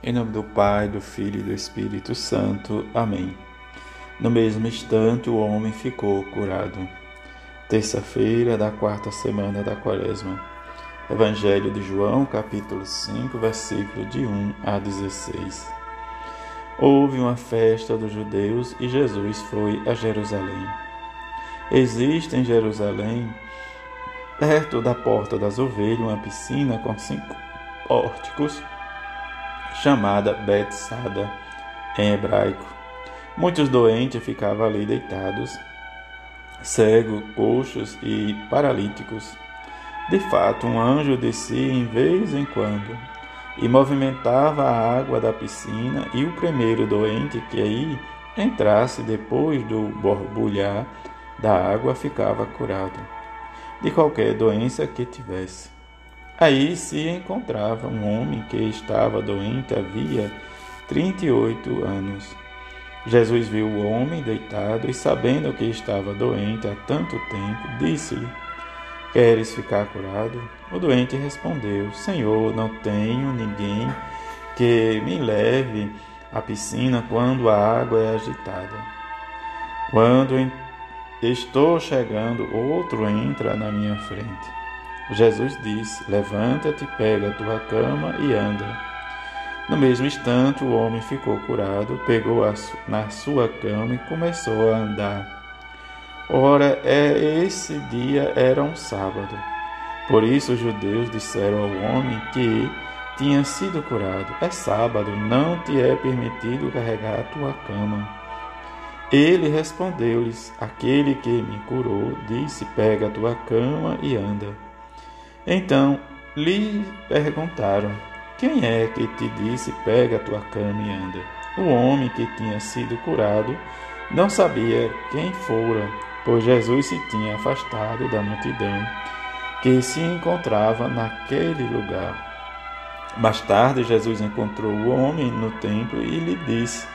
Em nome do Pai, do Filho e do Espírito Santo. Amém. No mesmo instante, o homem ficou curado. Terça-feira da quarta semana da Quaresma. Evangelho de João, capítulo 5, versículo de 1 a 16. Houve uma festa dos judeus e Jesus foi a Jerusalém. Existe em Jerusalém, perto da porta das ovelhas, uma piscina com cinco pórticos chamada Betsada em hebraico. Muitos doentes ficavam ali deitados, cegos, coxos e paralíticos. De fato, um anjo descia em vez em quando e movimentava a água da piscina, e o primeiro doente que aí entrasse depois do borbulhar da água ficava curado de qualquer doença que tivesse. Aí se encontrava um homem que estava doente havia 38 anos. Jesus viu o homem deitado e, sabendo que estava doente há tanto tempo, disse-lhe: Queres ficar curado? O doente respondeu: Senhor, não tenho ninguém que me leve à piscina quando a água é agitada. Quando estou chegando, outro entra na minha frente. Jesus disse: Levanta-te, pega a tua cama e anda. No mesmo instante, o homem ficou curado, pegou na sua cama e começou a andar. Ora, é, esse dia era um sábado. Por isso os judeus disseram ao homem que tinha sido curado: É sábado, não te é permitido carregar a tua cama. Ele respondeu-lhes: Aquele que me curou disse: Pega a tua cama e anda. Então lhe perguntaram: Quem é que te disse, pega a tua cama e anda? O homem que tinha sido curado não sabia quem fora, pois Jesus se tinha afastado da multidão que se encontrava naquele lugar. Mais tarde, Jesus encontrou o homem no templo e lhe disse: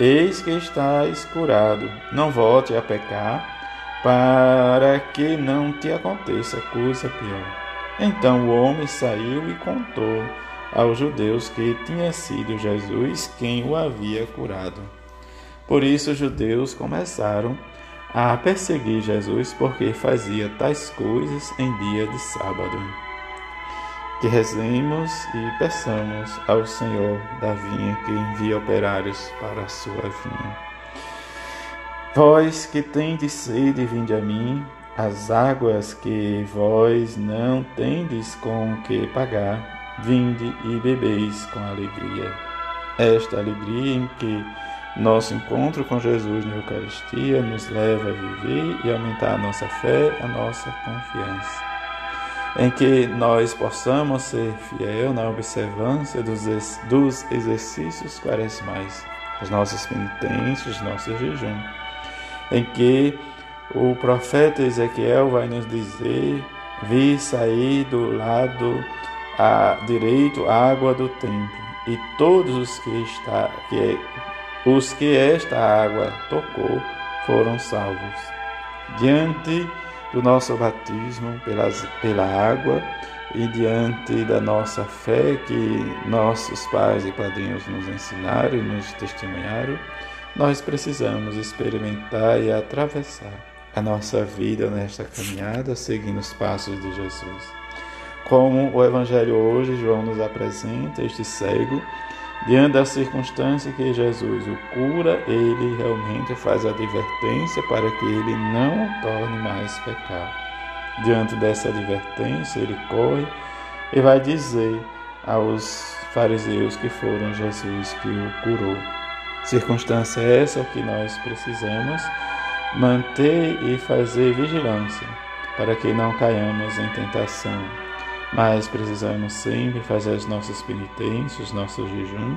Eis que estás curado, não volte a pecar, para que não te aconteça coisa pior. Então o homem saiu e contou aos judeus que tinha sido Jesus quem o havia curado. Por isso os judeus começaram a perseguir Jesus porque fazia tais coisas em dia de sábado. Que rezemos e peçamos ao Senhor da vinha que envia operários para a sua vinha. Vós que tendes sede, vinde a mim, as águas que vós não tendes com que pagar, vinde e bebeis com alegria. Esta alegria em que nosso encontro com Jesus na Eucaristia nos leva a viver e aumentar a nossa fé, a nossa confiança. Em que nós possamos ser fiel na observância dos, dos exercícios quaresmais, as nossas penitências, nossos jejum. Em que o profeta Ezequiel vai nos dizer: Vi sair do lado a, direito a água do templo, e todos os que, está, que, os que esta água tocou foram salvos. Diante do nosso batismo pelas, pela água e diante da nossa fé que nossos pais e padrinhos nos ensinaram e nos testemunharam, nós precisamos experimentar e atravessar a nossa vida nesta caminhada, seguindo os passos de Jesus. Como o Evangelho hoje, João nos apresenta este cego, diante da circunstância que Jesus o cura, ele realmente faz a advertência para que ele não torne mais pecar. Diante dessa advertência, ele corre e vai dizer aos fariseus que foram Jesus que o curou. Circunstância essa que nós precisamos manter e fazer vigilância, para que não caiamos em tentação. Mas precisamos sempre fazer as nossas penitências, nosso jejum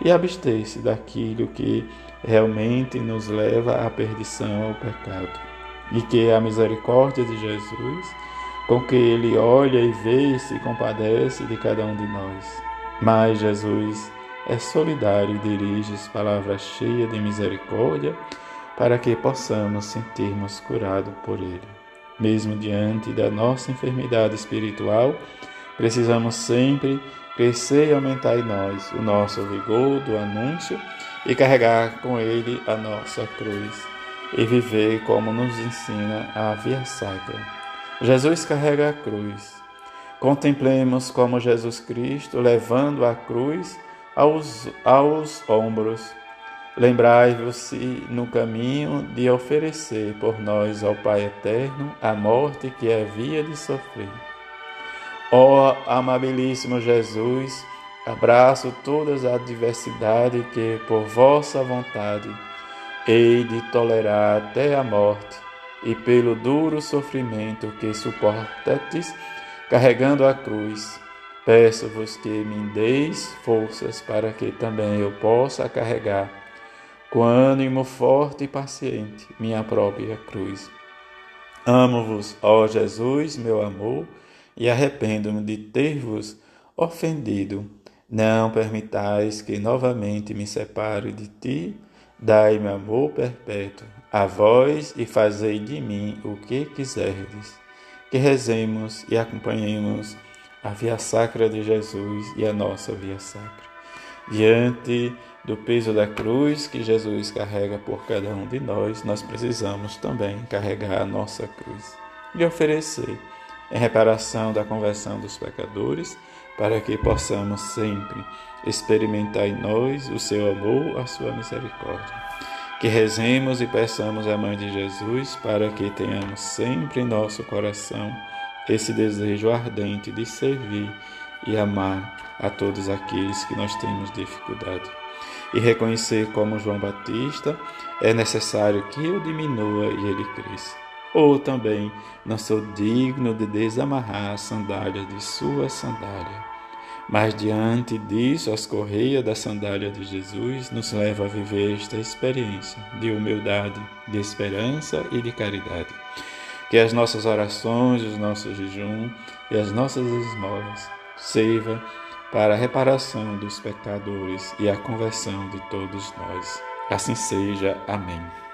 e abster-se daquilo que realmente nos leva à perdição, ao pecado. E que a misericórdia de Jesus, com que Ele olha e vê e se compadece de cada um de nós. Mas Jesus é solidário e dirige palavras cheias de misericórdia para que possamos sentirmos curado por Ele. Mesmo diante da nossa enfermidade espiritual, precisamos sempre crescer e aumentar em nós o nosso vigor do anúncio e carregar com ele a nossa cruz e viver como nos ensina a via sacra. Jesus carrega a cruz. Contemplemos como Jesus Cristo levando a cruz aos, aos ombros. Lembrai-vos no caminho de oferecer por nós ao Pai Eterno a morte que havia de sofrer. Ó amabilíssimo Jesus, abraço todas as adversidades que, por vossa vontade, hei de tolerar até a morte, e pelo duro sofrimento que suportates, carregando a cruz, peço-vos que me deis forças para que também eu possa carregar, com ânimo forte e paciente, minha própria cruz. Amo-vos, ó Jesus, meu amor, e arrependo-me de ter-vos ofendido. Não permitais que novamente me separe de ti. Dai-me amor perpétuo a vós e fazei de mim o que quiserdes. Que rezemos e acompanhemos a via sacra de Jesus e a nossa via sacra. Diante do peso da cruz que Jesus carrega por cada um de nós, nós precisamos também carregar a nossa cruz e oferecer em reparação da conversão dos pecadores, para que possamos sempre experimentar em nós o seu amor, a sua misericórdia. Que rezemos e peçamos à Mãe de Jesus para que tenhamos sempre em nosso coração esse desejo ardente de servir e amar a todos aqueles que nós temos dificuldade. E reconhecer como João Batista é necessário que eu diminua e ele cresça ou também não sou digno de desamarrar as sandálias de sua sandália. Mas diante disso, as correias da sandália de Jesus nos leva a viver esta experiência de humildade, de esperança e de caridade. Que as nossas orações, os nossos jejum e as nossas esmolas sirvam para a reparação dos pecadores e a conversão de todos nós. Assim seja. Amém.